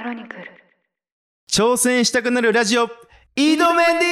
クロニクル。挑戦したくなるラジオ井戸メンデ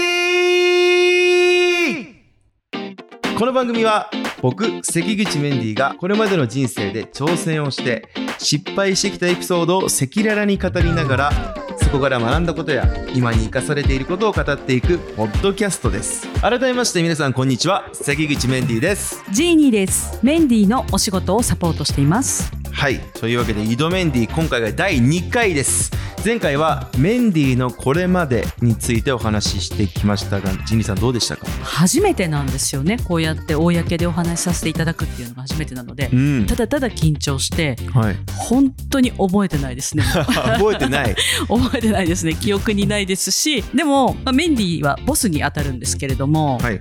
ィー。この番組は僕関口メンディーがこれまでの人生で挑戦をして失敗してきたエピソードを赤裸々に語りながらそこから学んだことや今に生かされていることを語っていくポッドキャストです。改めまして皆さんこんにちは。関口メンディーです。ジーニーです。メンディーのお仕事をサポートしています。はい。というわけでイドメンディ今回が第2回です。前回はメンディーのこれまでについてお話ししてきましたがジンニーさんどうでしたか？初めてなんですよね。こうやって公でお話しさせていただくっていうのが初めてなので。う、ん。ただただ緊張して、はい。本当に覚えてないですね。覚えてない。覚えてないですね。記憶にないですし、でも、まあ、メンディーはボスに当たるんですけれども、はい。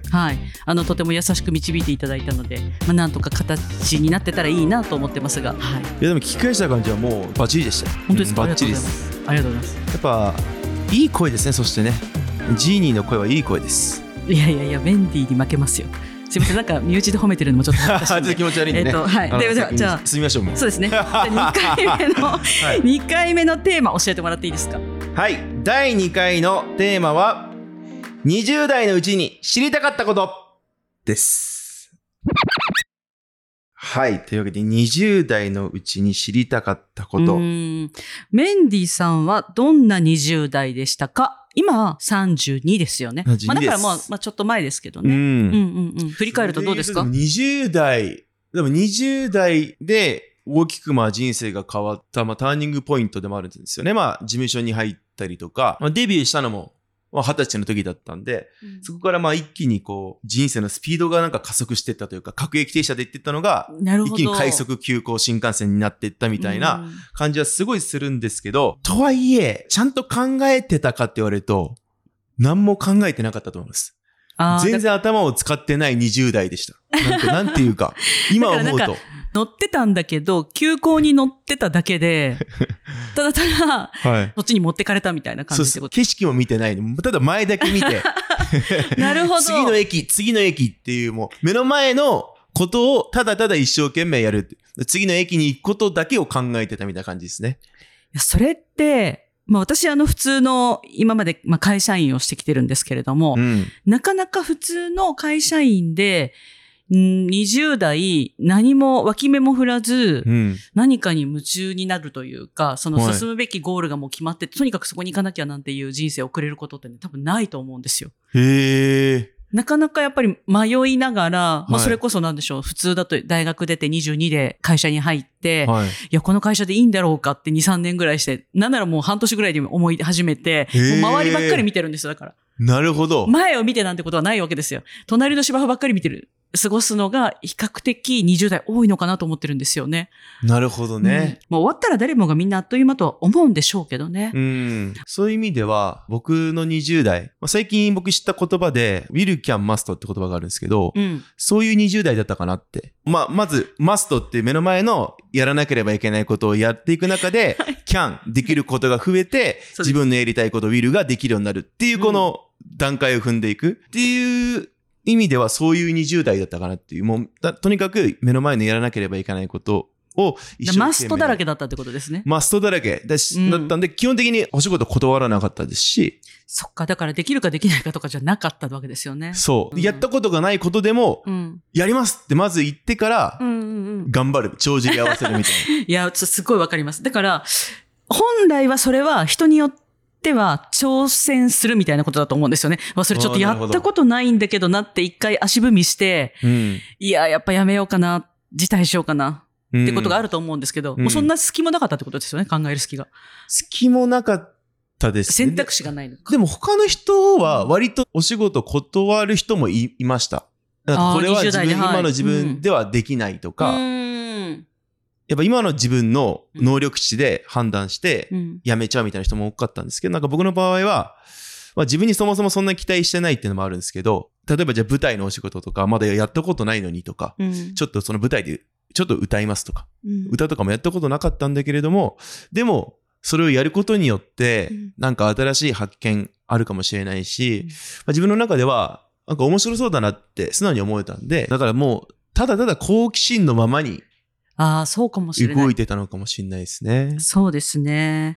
あのとても優しく導いていただいたので、まあ、なんとか形になってたらいいなと思ってますが、はい、いやでも聞き返した感じはもうバッチリでした。よ本当ですか、うんバッチリです。ありがとうございます。やっぱいい声ですねそしてね。ジーニーの声はいい声です。いやいやいや、メンディーに負けますよ。すみません、なんか身内で褒めてるのもちょっと恥ずかしい 気持ち悪いんでね。えっとはい。では先にじゃあ進みましょうそうですね。じゃあ2回目の、はい。二回目のテーマ教えてもらっていいですか？はい。第2回のテーマは20代のうちに知りたかったことですはいというわけで20代のうちに知りたかったこうとメンディーさんはどんな20代でしたか？今32ですよね。32まあだからまあまあちょっと前ですけどうね。うんんうんうん。振り返るとどうですか？で言うとでも20代、でも20代で大きくまあ人生が変わった、まあ、ターニングポイントでもあるんですよね。まあ事務所に入ったりとか、まあ、デビューしたのもまあ二十歳の時だったんで、そこからまあ一気にこう人生のスピードがなんか加速していったというか、各駅停車で行っていったのが。一気に快速急行新幹線になっていったみたいなうん感じはすごいするんですけど、とはいえ、ちゃんと考えてたかって言われると、何も考えてなかったと思います。全然頭を使ってない20代でした。なんて、なんていうか、今思うと。乗ってたんだけど、急行に乗ってただけで、ただただ、はい。そっちに持ってかれたみたいな感。じ。景色も見てないの。ただ前だけ見て、なるほど。次の駅、次の駅っていう、もう、目の前のことをただただ一生懸命やる。次の駅に行くことだけを考えてたみたいな感じですね。いやそれって、まあ私あの普通の今までまあ会社員をしてきてるんですけれども、うん。なかなか普通の会社員で、ん20代何も脇目も振らずうん。何かに夢中になるというか、そのはい進むべきゴールがもう決まってて、とにかくそこに行かなきゃなんていう人生を送れることってね、多分ないと思うんですよ。へえ。なかなかやっぱり迷いながら、まはいあそれこそなんでしょう、普通だと大学出て22で会社に入って、はい。いや、この会社でいいんだろうかって2、3年ぐらいして、なんならもう半年ぐらいで思い始めて、もう周りばっかり見てるんですよ、だから。なるほど。前を見てなんてことはないわけですよ。隣の芝生ばっかり見てる、過ごすのが比較的20代多いのかなと思ってるんですよね。なるほどね。うん。もう終わったら誰もがみんなあっという間とは思うんでしょうけどね。うん。そういう意味では、僕の20代、まあ最近僕知った言葉で、will can must って言葉があるんですけど、うん。そういう20代だったかなって。まあ、まず、must って目の前のやらなければいけないことをやっていく中で、can できることが増えて、自分のやりたいこと will ができるようになるっていうこの段階を踏んでいくっていう意味ではそういう20代だったかなっていう、もう、だとにかく目の前のやらなければいけないことを一生マストだらけだったってことですね。マストだらけだし、うんだったんで、基本的にお仕事断らなかったですし、そっか、だからできるかできないかとかじゃなかったわけですよね。そう、うんやったことがないことでも、うん。やりますってまず言ってからう、んうんうん。頑張る。帳尻合わせるみたいな。いや、すごいわかります。だから、本来はそれは人によっては挑戦するみたいなことだと思うんですよね。まあそれちょっとやったことないんだけどなって一回足踏みして、うん。いや、やっぱやめようかな、辞退しようかなっってことがある。ると思うんですけど、うんもうそんな隙もなかったってことですよね、考える隙が。隙もなかったです、ね。選択肢がないのか。でも他の人は割とお仕事断る人もいいました。これはあー20自分、今の自分ではできないとか、うーん。やっぱ今の自分の能力値で判断してうん。辞めちゃうみたいな人も多かったんですけど、なんか僕の場合は、まあ、自分にそもそもそんな期待してないっていうのもあるんですけど、例えばじゃあ舞台のお仕事とか、まだやったことないのにとか、うん。ちょっとその舞台でちょっと歌いますとか、うん歌とかもやったことなかったんだけれども、でも、それをやることによってうん、なんか新しい発見あるかもしれないし、うんまあ、自分の中では、なんか面白そうだなって素直に思えたんで、だからもう、ただただ好奇心のままにああ、そうかもしれない。動いてたのかもしれないですね。そうですね。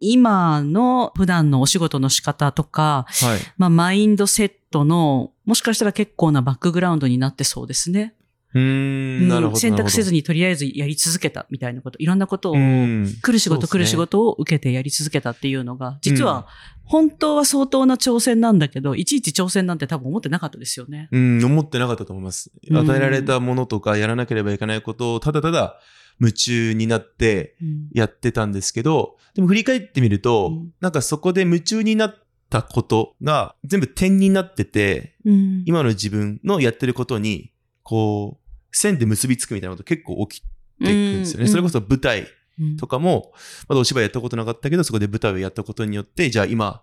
今の普段のお仕事の仕方とか、はい。まあ、マインドセットの、もしかしたら結構なバックグラウンドになってそうですね。うーん、なるほど。選択せずに。にとりあえずやり続けたみたいなこと、いろんなことを、うん。来る仕事、来る仕事を受けてやり続けたっていうのが、実は本当は相当な挑戦なんだけど、いちいち挑戦なんて多分思ってなかったですよね。うん、思ってなかったと思います。うん与えられたものとか、やらなければいけないことを、ただただ夢中になってうんやってたんですけど、でも振り返ってみると、うんなんかそこで夢中になったことが全部点になってて、うん今の自分のやってることに、こう、線で結びつくみたいなこと結構起きていくんですよね。それこそ舞台うん。とかも、まだお芝居やったことなかったけど、そこで舞台をやったことによって、じゃあ今、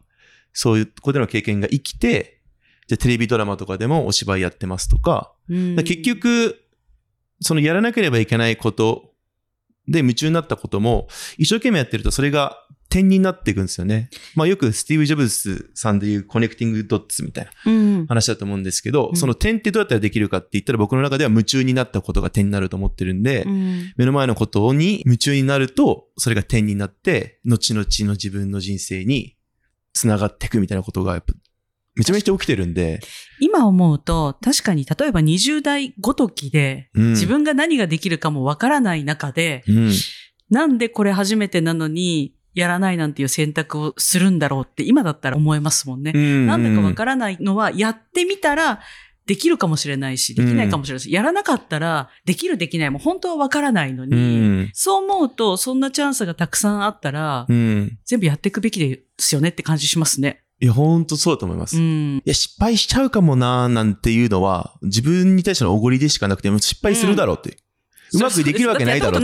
そういうところでの経験が生きて、じゃあテレビドラマとかでもお芝居やってますとか、から結局、そのやらなければいけないことで夢中になったことも、一生懸命やってるとそれが点になっていくんですよね。まあよくスティーブ・ジョブズさんでいうコネクティングドッツみたいなうん。話だと思うんですけど、うん。その点ってどうやったらできるかって言ったら僕の中では夢中になったことが点になると思ってるんで、うん。目の前のことに夢中になると、それが点になって、後々の自分の人生に繋がっていくみたいなことが、やっぱ、めちゃめちゃ起きてるんで、今思うと、確かに例えば20代ごときで、うん。自分が何ができるかもわからない中で、うん。なんでこれ初めてなのに、やらないなんていう選択をするんだろうって今だったら思えますもんね。ななんだかわからないのは、やってみたら、できるかもしれないし、できないかもしれないし、やらなかったら、できるできないも本当はわからないのうに、ん。そう思うと、そんなチャンスがたくさんあったら、うん。全部やっていくべきですよねって感じしますね。いや、ほんとそうだと思います。いうん。や、失敗しちゃうかもなーなんていうのは、自分に対してのおごりでしかなくて、失敗するだろうって。うまくできるわけないだろうだっ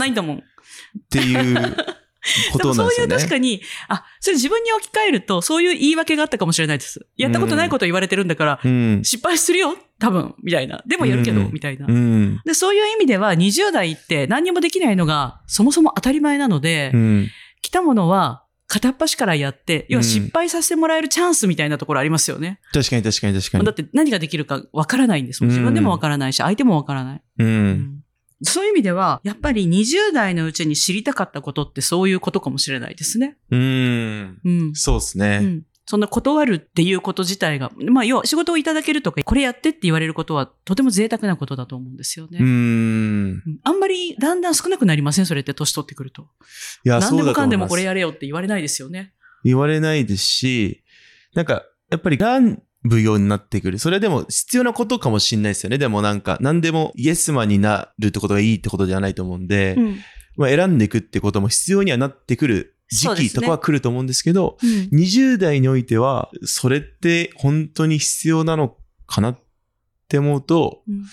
てやった ことないんだもん。っていうこでもそういう。確かに、あ、それ自分に置き換えると、そういう言い訳があったかもしれないです。やったことないこと言われてるんだから、うん。失敗するよ多分、みたいな。でもやるけど、うんみたいなう。ん。で、そういう意味では、20代って何にもできないのが、そもそも当たり前なので、うん。来たものは、片っ端からやって、要はうん失敗させてもらえるチャンスみたいなところありますよね。確かに確かに確かに。だって何ができるかわからないんですもん。自分でもわからないし、相手もわからない。う。うんんそういう意味では、やっぱり20代のうちに知りたかったことってそういうことかもしれないですね。うん。うん。そうですね。うん。そんな断るっていうこと自体が、まあ、要は仕事をいただけるとか、これやってって言われることは、とても贅沢なことだと思うんですよね。うーん。うんあんまりだんだん少なくなりません？それって年取ってくると。いや、何そうでもかんでも。これやれよって言われないですよね。言われないですし、なんか、やっぱり選ぶようになってくる。それでも必要なことかもしれないですよね。でもなんか、何でもイエスマンになるってことがいいってことではないと思うんで、うん。まあ選んでいくってことも必要にはなってくる時期とかは来ると思うんですけど、うん20代においては、それって本当に必要なのかなって思うと、うん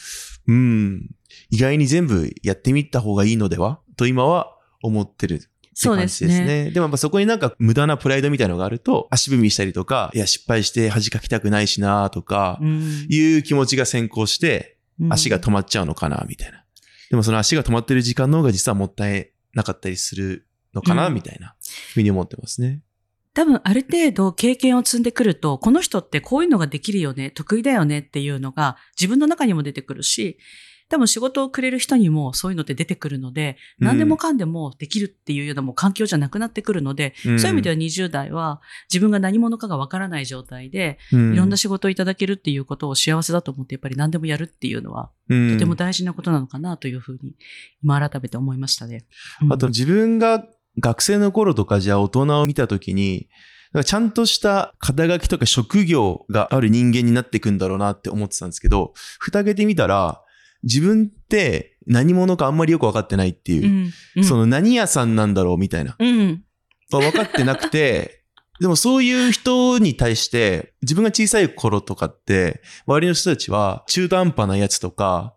うん、意外に全部やってみた方がいいのでは？と今は思ってるそうで感じですすね。ね。でもやっぱそこになんか無駄なプライドみたいなのがあると、足踏みしたりとか、いや失敗して恥かきたくないしなとか、うんいう気持ちが先行して、足が止まっちゃうのかなみたいな。でもその足が止まってる時間の方が実はもったいなかったりするのかな、うんみたいなふうに思ってますね。多分ある程度経験を積んでくると、この人ってこういうのができるよね、得意だよねっていうのが自分の中にも出てくるし、多分仕事をくれる人にもそういうのって出てくるので、うん。何でもかんでもできるっていうようなもう環境じゃなくなってくるので、うん。そういう意味では20代は自分が何者かがわからない状態で、うん。いろんな仕事をいただけるっていうことを幸せだと思って、やっぱり何でもやるっていうのは、うん。とても大事なことなのかなというふうに、今改めて思いましたね。うん。あと自分が学生の頃とかじゃあ大人を見たときに、ちゃんとした肩書きとか職業がある人間になっていくんだろうなって思ってたんですけど、蓋開けてみたら、自分って何者かあんまりよく分かってないっていうう、ん。うんその何屋さんなんだろうみたいな。うん。まあ分かってなくて、でもそういう人に対して、自分が小さい頃とかって、周りの人たちは中途半端なやつとか、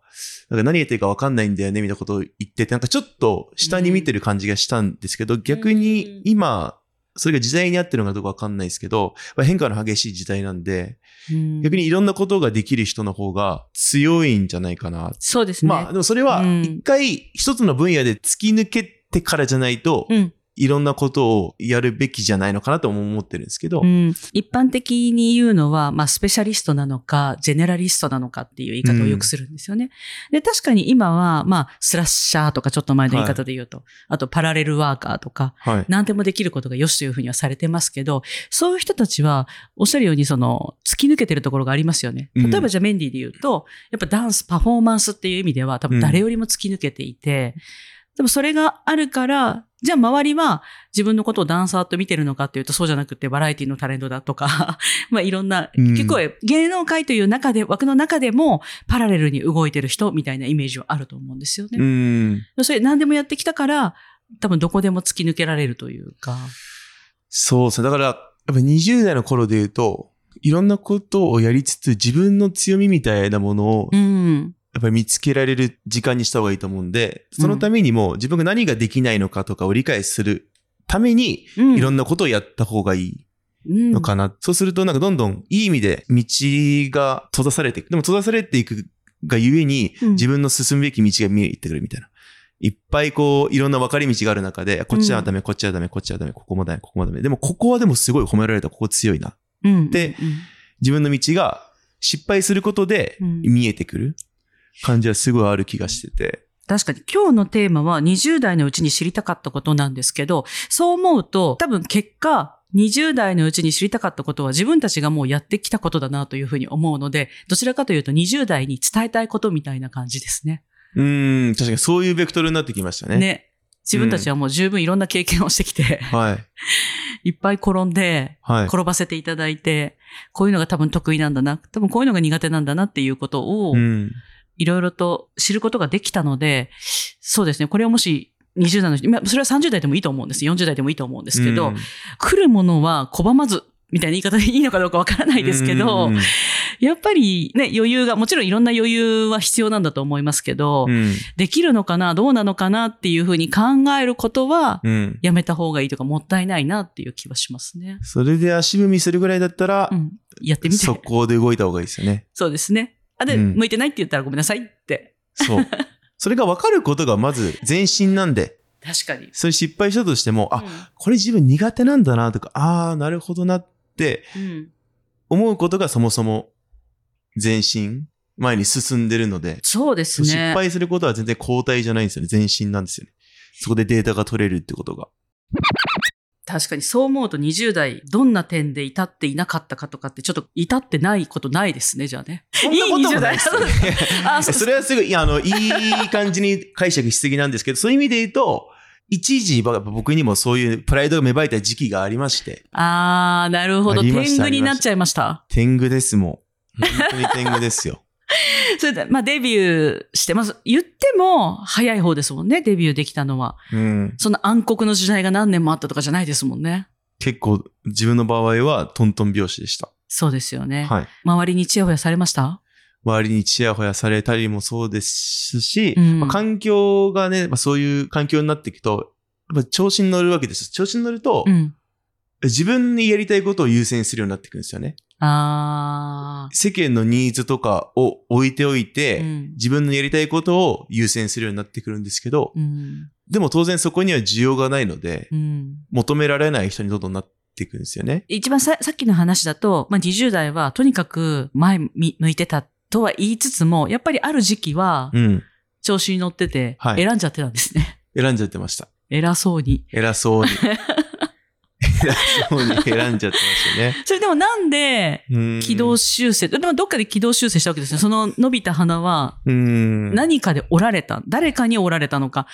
なんか何言ってるか分かんないんだよね、みたいなことを言ってて、なんかちょっと下に見てる感じがしたんですけど、逆に今、それが時代に合ってるのかどうか分かんないですけど、まあ変化の激しい時代なんで、うん逆にいろんなことができる人の方が強いんじゃないかな。そうですね。まあ、でもそれはうん一回一つの分野で突き抜けてからじゃないと、うん。いろんなことをやるべきじゃないのかなとも思ってるんですけど、うん、一般的に言うのは、まあ、スペシャリストなのか、ジェネラリストなのかっていう言い方をよくするんですよね。で、確かに今は、まあ、スラッシャーとかちょっと前の言い方で言うと、あとパラレルワーカーとか、はい。何でもできることが良しというふうにはされてますけど、そういう人たちは、おっしゃるように、その、突き抜けてるところがありますよね。うん例えばじゃあメンディーで言うと、やっぱダンス、パフォーマンスっていう意味では、多分誰よりも突き抜けていて、でもそれがあるから、じゃあ周りは自分のことをダンサーと見てるのかっていうとそうじゃなくてバラエティのタレントだとか、まあいろんな、うん結構芸能界という中で、枠の中でもパラレルに動いてる人みたいなイメージはあると思うんですよね。うん。それ何でもやってきたから、多分どこでも突き抜けられるというか。そうですね。だから、やっぱ20代の頃で言うと、いろんなことをやりつつ、自分の強みみたいなものを、うん。やっぱり見つけられる時間にした方がいいと思うんで、そのためにも自分が何ができないのかとかを理解するために、うん。いろんなことをやった方がいいうんのかな。そうすると、なんかどんどんいい意味で道が閉ざされていく。でも閉ざされていくがゆえに、うん自分の進むべき道が見えてくるみたいな。いっぱいこう、いろんな分かれ道がある中で、こっちはダメ、こっちはダメ、こっちはダメ、ここもダメ、ここもダメ。でも、ここはでもすごい褒められた、ここ強いな。うん。でうん自分の道が失敗することでうん見えてくる感じはすごいある気がしてて。確かに今日のテーマは20代のうちに知りたかったことなんですけど、そう思うと多分結果、20代のうちに知りたかったことは自分たちがもうやってきたことだなというふうに思うので、どちらかというと20代に伝えたいことみたいな感じですね。うーん、確かにそういうベクトルになってきましたね。ね。自分たちはもう十分いろんな経験をしてきて、はい。いっぱい転んで、はい。転ばせていただいて、こういうのが多分得意なんだな、多分こういうのが苦手なんだなっていうことをう、ん。いろいろと知ることができたので、そうですね、これをもし20代の人、まあそれは30代でもいいと思うんです。40代でもいいと思うんですけど、うん来るものは拒まず、みたいな言い方でいいのかどうかわからないですけど、うんやっぱりね、余裕が、もちろんいろんな余裕は必要なんだと思いますけど、うん。できるのかな、どうなのかなっていうふうに考えることは、うん。やめた方がいいとか、もったいないなっていう気はしますね。それで足踏みするぐらいだったらう、ん。やってみて。速攻で動いた方がいいですよね。そうですね。あ、で、うん向いてないって言ったらごめんなさいって。そう。それが分かることがまず前進なんで、確かに。それ失敗したとしても、あ、うこれ自分苦手なんだなとか、ああ、なるほどなって。思うことがそもそも前進、前に進んでるので、そうですね。失敗することは全然後退じゃないんですよね。前進なんですよね。そこでデータが取れるってことが。確かにそう思うと20代、どんな点で至っていなかったかとかって、ちょっと至ってないことないですね、じゃあね。そんなこともないですよね あそれはすごい、あの、いい感じに解釈しすぎなんですけど、そういう意味で言うと、一時、僕にもそういうプライドが芽生えた時期がありまして、あー、なるほど。天狗になっちゃいました。天狗ですもん。本当に天狗ですよ。それで、まあデビューしてます。言っても早い方ですもんね、デビューできたのは。うん。そんな暗黒の時代が何年もあったとかじゃないですもんね。結構、自分の場合はトントン拍子でした。そうですよね。はい。周りにチヤホヤされました？周りにチヤホヤされたりもそうですし、うんまあ環境がね、まあ、そういう環境になっていくと、やっぱ調子に乗るわけです。調子に乗ると、うん。自分にやりたいことを優先するようになってくるんですよね。あ世間のニーズとかを置いておいて、ー。うん。自分のやりたいことを優先するようになってくるんですけど、うん。でも当然そこには需要がないので、うん。求められない人にどんどんなっていくんですよね。一番ささっきの話だと、まあ、20代はとにかく前み向いてたとは言いつつも、やっぱりある時期はうん。調子に乗ってて、はい選んじゃってたんですね。選んじゃってました。偉そうに。偉そうに。偉そうに選んじゃってましたね。それでもなんで、うん。軌道修正、でもどっかで軌道修正したわけですね。その伸びた花はうん。何かで折られた、誰かに折られたのか、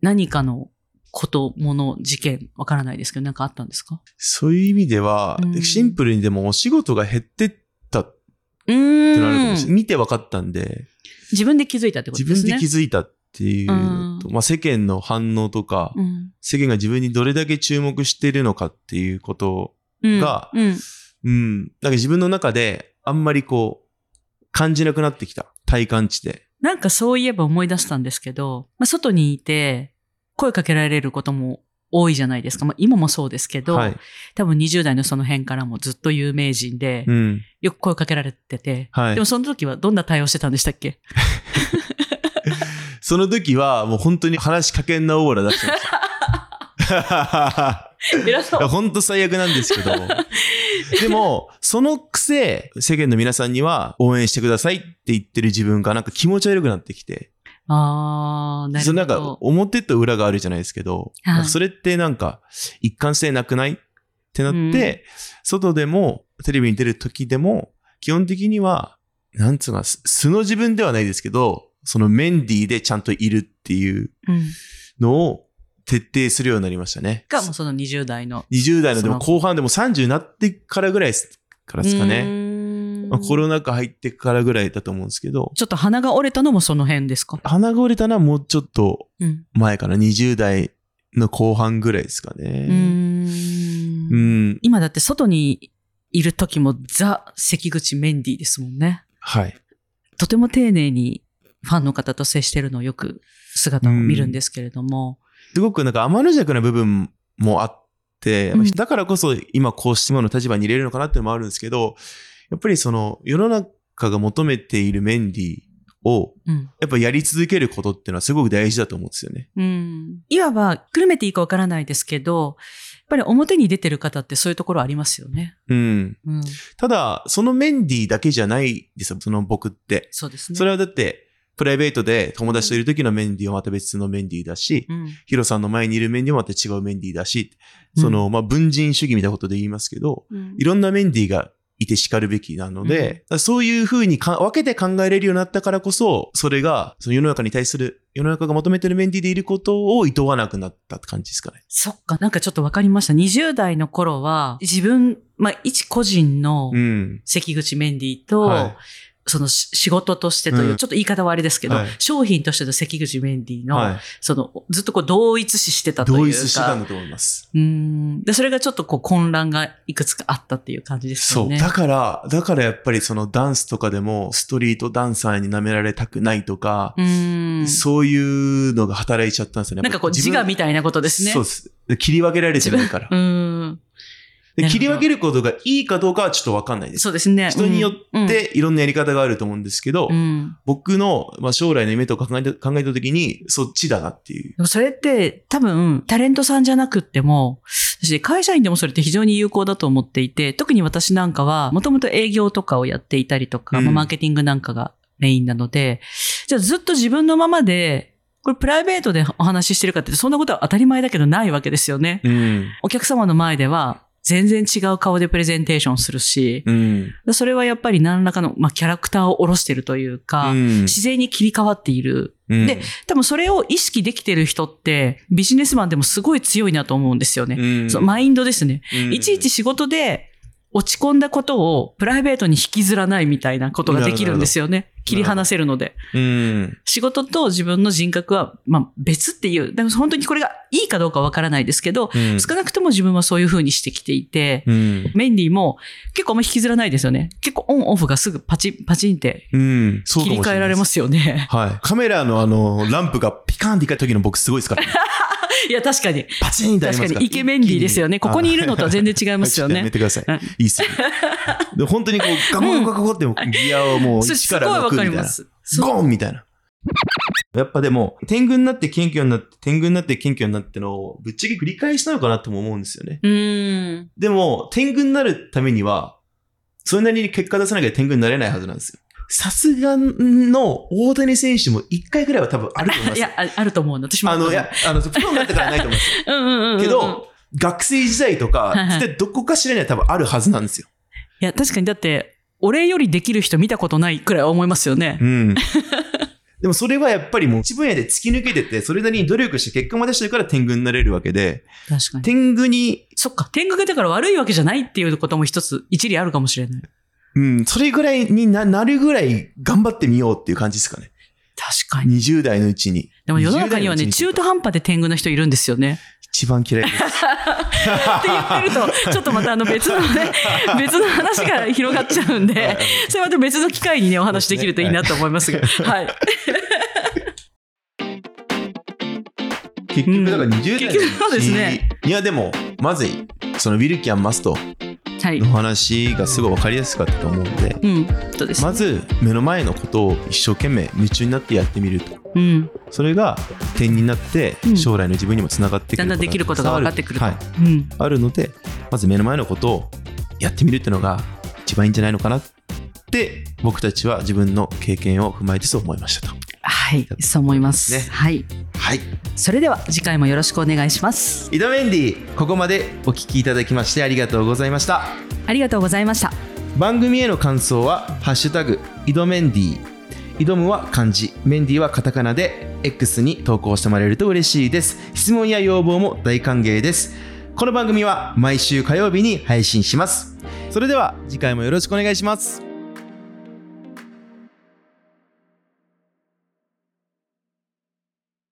何かのこと、もの、事件、わからないですけど、なんかあったんですか？そういう意味では、うん。シンプルにでもお仕事が減ってったっうてなるかもしれない。見て分かったんで、自分で気づいたってこと自ですね。分で気づいたっていう。のと、まあ世間の反応とか、うん世間が自分にどれだけ注目しているのかっていうことうんがうん。うん。なんか自分の中であんまりこう、感じなくなってきた。体感値で。なんかそういえば思い出したんですけど、まあ、外にいて声かけられることも多いじゃないですか。まあ、今もそうですけど、はい。多分20代のその辺からもずっと有名人で、うん。よく声かけられてて、はいでも。その時はどんな対応してたんでしたっけ？その時はもう本当に話しかけんなオーラ出してました。偉そう。本当最悪なんですけど。でも、そのくせ、世間の皆さんには応援してくださいって言ってる自分がなんか気持ち悪くなってきて。あー、なそうなんかるほど。表と裏があるじゃないですけど、はいそれってなんか一貫性なくないってなって、外でもテレビに出る時でも、基本的には、なんつうのか、素素の自分ではないですけど、そのメンディーでちゃんといるっていううん。のを徹底するようになりましたね。が、もうその20代の。20代のでも後半でも30になってからぐらいですからですかうね。まあコロナ禍入ってからぐらいだと思うんですけど、ちょっと鼻が折れたのもその辺ですか？鼻が折れたのはもうちょっとうん。前かな、20代の後半ぐらいですか。ね。うんん。今だって外にいる時もザ関口メンディーですもんね。はい。とても丁寧にファンの方と接してるのをよく姿を見るんですけれども。すごくなんか天の弱な部分もあって、うんだからこそ今こうして今の立場に入れるのかなっていうのもあるんですけど、やっぱりその世の中が求めているメンディーをうん。やっぱやり続けることっていうのはすごく大事だと思うんですよね。うん。いわば、くるめていいかわからないですけど、やっぱり表に出てる方ってそういうところありますよね。うん。うん。ただ、そのメンディーだけじゃないですよ、その僕って。そうですね。それはだって、プライベートで友達といる時のメンディーはまた別のメンディーだし、うん。ヒロさんの前にいるメンディーはまた違うメンディーだし、その、まあ、文人主義みたいなことで言いますけど、うんいろんなメンディーがいて叱るべきなので、そういうふうにか分けて考えれるようになったからこそ、それが、その世の中に対する、世の中が求めてるメンディーでいることを厭わなくなったって感じですかね。そっか、なんかちょっとわかりました。20代の頃は、自分、まあ、一個人のうん。関口メンディーと、はいそのし仕事としてという、うんちょっと言い方はあれですけど、はい商品としての関口メンディーの、はい。その、ずっとこう同一視してたというか。同一してたんだと思います。うん。で、それがちょっとこう混乱がいくつかあったっていう感じですそう。だから、だからやっぱりそのダンスとかでもストリートダンサーに舐められたくないとか、うん。そういうのが働いちゃったんですよね。なんかこう自我みたたいなことですね。そうです。で切り分けられてないから。うん。で切り分けることがいいかどうかはちょっとわかんないです。そうですね。人にようんっていろんなやり方があると思うんですけど、うん。僕の、まあ、将来の夢とか考えた考えた時に、そっちだなっていう。それって多分タレントさんじゃなくっても、私会社員でもそれって非常に有効だと思っていて、特に私なんかはもともと営業とかをやっていたりとか、うんまあマーケティングなんかがメインなので、じゃあずっと自分のままで、これプライベートでお話ししてるかってそんなことは当たり前だけどないわけですよね。うん。お客様の前では全然違う顔でプレゼンテーションするし、うん。それはやっぱり何らかの、まあ、キャラクターを下ろしてるというか、うん自然に切り替わっている。うんで、多分それを意識できてる人って、ビジネスマンでもすごい強いなと思うんですよね。うんそうマインドですね。うんいちいち仕事で落ち込んだことをプライベートに引きずらないみたいなことができるんですよね。切り離せるので。うん。仕事と自分の人格は、まあ別っていう、でも本当にこれがいいかどうかわからないですけど、うん少なくとも自分はそういう風にしてきていて、うん。メンディーも結構あんま引きずらないですよね。結構オンオフがすぐパチン、パチンって切り。替えられますすよね。はい。カメラのあの、ランプがピカーンっていった時の僕すごいですから、ね。いや、確かに。パチンってあります確かにイケメンディーですよねここにいるのとは全然違いますよねやめてくださいはい。いいっすよ。で本当にこう、ガコガコガコってギアをもう1それすごいから6わかみたいな。ゴーンみたいな。やっぱでも、天狗になって謙虚になって、天狗になって謙虚になってのを、ぶっちゃけ繰り返しなのかなとも思うんですよね。うーん。でも、天狗になるためには、それなりに結果出さなきゃ天狗になれないはずなんですよ。さすがの大谷選手も一回くらいは多分あると思いまいすよや。、ああると思うの。私も。あの、いや、あの、プロになってからはないと思 うんですよ。うんうんうんうん。けど、学生時代とか絶対どこかしらには多分あるはずなんですよ。いや、確かにだって、俺よりできる人見たことないくらい思いますよね。うん。でもそれはやっぱりもう一分野で突き抜けてて、それなりに努力して結果も出してるから天狗になれるわけで、確かに。天狗に、そっか、天狗がだから悪いわけじゃないっていうことも一つ、一理あるかもしれない。うん、それぐらいにななるぐらい頑張ってみようっていう感じですかね。確かに。20代のうちに。でも世の中にはね、20代のうち中途半端で天狗の人いるんですよね。一番嫌いです。って言ってると、ちょっとまたあの別のね、別の話が広がっちゃうんで、それまた別の機会にね、お話できるといいなと思いますが。はい。結局、だから20代のうち結局そうですねいや、でも、まず、そのウィルキャンマストはいの。話がすごい分かりやすかったと思うんで、うん。そうです？まず目の前のことを一生懸命夢中になってやってみると。うん。それが点になってうん将来の自分にもつながってくるだんだんできることが分かってくると。はい、うん。あるのでまず目の前のことをやってみるっていうのが一番いいんじゃないのかなって僕たちは自分の経験を踏まえてそう思いましたと。はい。そう思います。ねはい。はい。それでは次回もよろしくお願いします。井戸メンディーここまでお聞きいただきましてありがとうございました。ありがとうございました。番組への感想は「ハッシュタグ井戸メンディー」挑むは漢字メンディーはカタカナで X に投稿してもらえると嬉しいです質問や要望も大歓迎ですこの番組は毎週火曜日に配信しますそれでは次回もよろしくお願いします